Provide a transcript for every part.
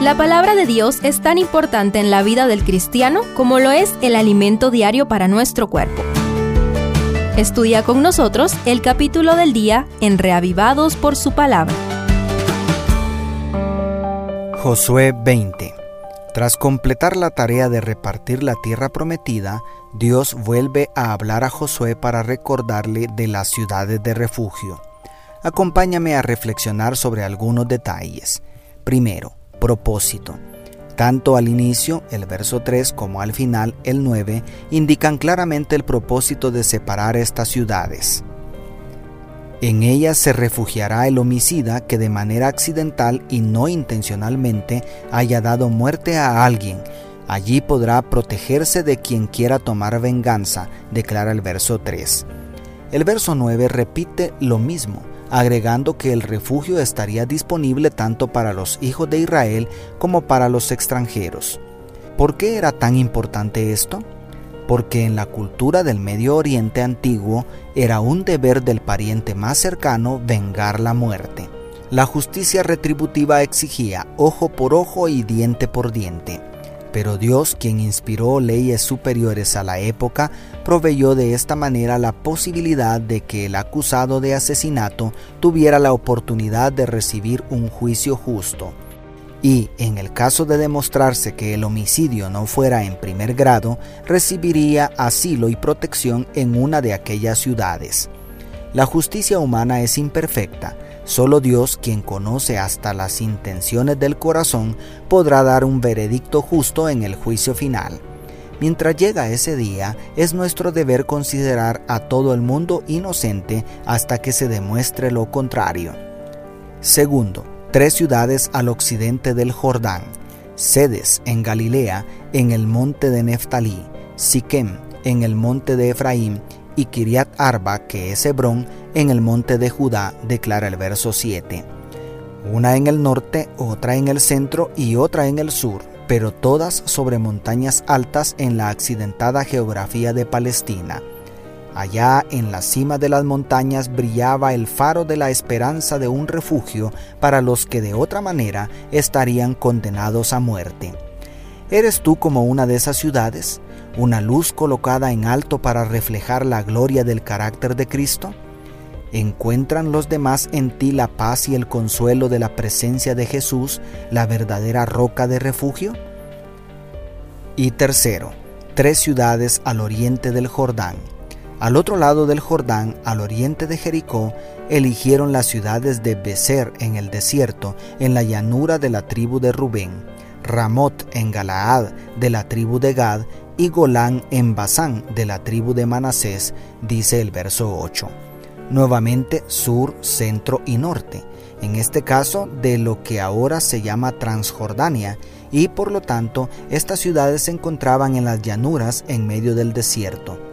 La palabra de Dios es tan importante en la vida del cristiano como lo es el alimento diario para nuestro cuerpo. Estudia con nosotros el capítulo del día en Reavivados por su palabra. Josué 20 Tras completar la tarea de repartir la tierra prometida, Dios vuelve a hablar a Josué para recordarle de las ciudades de refugio. Acompáñame a reflexionar sobre algunos detalles. Primero, propósito. Tanto al inicio, el verso 3, como al final, el 9, indican claramente el propósito de separar estas ciudades. En ellas se refugiará el homicida que de manera accidental y no intencionalmente haya dado muerte a alguien. Allí podrá protegerse de quien quiera tomar venganza, declara el verso 3. El verso 9 repite lo mismo, agregando que el refugio estaría disponible tanto para los hijos de Israel como para los extranjeros. ¿Por qué era tan importante esto? Porque en la cultura del Medio Oriente antiguo era un deber del pariente más cercano vengar la muerte. La justicia retributiva exigía ojo por ojo y diente por diente. Pero Dios, quien inspiró leyes superiores a la época, proveyó de esta manera la posibilidad de que el acusado de asesinato tuviera la oportunidad de recibir un juicio justo. Y, en el caso de demostrarse que el homicidio no fuera en primer grado, recibiría asilo y protección en una de aquellas ciudades. La justicia humana es imperfecta, Solo Dios, quien conoce hasta las intenciones del corazón, podrá dar un veredicto justo en el juicio final. Mientras llega ese día, es nuestro deber considerar a todo el mundo inocente hasta que se demuestre lo contrario. Segundo, tres ciudades al occidente del Jordán, sedes en Galilea, en el monte de Neftalí, Siquem, en el monte de Efraín, y Kiriat Arba, que es Hebrón, en el monte de Judá, declara el verso 7. Una en el norte, otra en el centro y otra en el sur, pero todas sobre montañas altas en la accidentada geografía de Palestina. Allá en la cima de las montañas brillaba el faro de la esperanza de un refugio para los que de otra manera estarían condenados a muerte. ¿Eres tú como una de esas ciudades? ¿Una luz colocada en alto para reflejar la gloria del carácter de Cristo? ¿Encuentran los demás en ti la paz y el consuelo de la presencia de Jesús, la verdadera roca de refugio? Y tercero, tres ciudades al oriente del Jordán. Al otro lado del Jordán, al oriente de Jericó, eligieron las ciudades de Becer en el desierto, en la llanura de la tribu de Rubén Ramot en Galaad de la tribu de Gad y Golán en Basán de la tribu de Manasés, dice el verso 8. Nuevamente sur, centro y norte, en este caso de lo que ahora se llama Transjordania, y por lo tanto estas ciudades se encontraban en las llanuras en medio del desierto.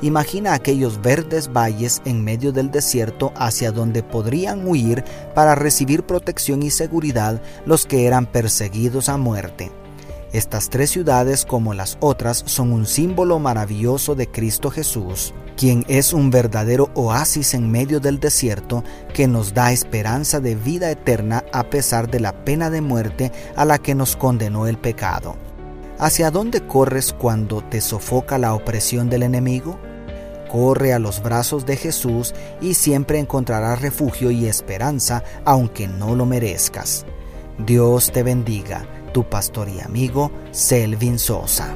Imagina aquellos verdes valles en medio del desierto hacia donde podrían huir para recibir protección y seguridad los que eran perseguidos a muerte. Estas tres ciudades como las otras son un símbolo maravilloso de Cristo Jesús, quien es un verdadero oasis en medio del desierto que nos da esperanza de vida eterna a pesar de la pena de muerte a la que nos condenó el pecado. ¿Hacia dónde corres cuando te sofoca la opresión del enemigo? Corre a los brazos de Jesús y siempre encontrarás refugio y esperanza aunque no lo merezcas. Dios te bendiga, tu pastor y amigo Selvin Sosa.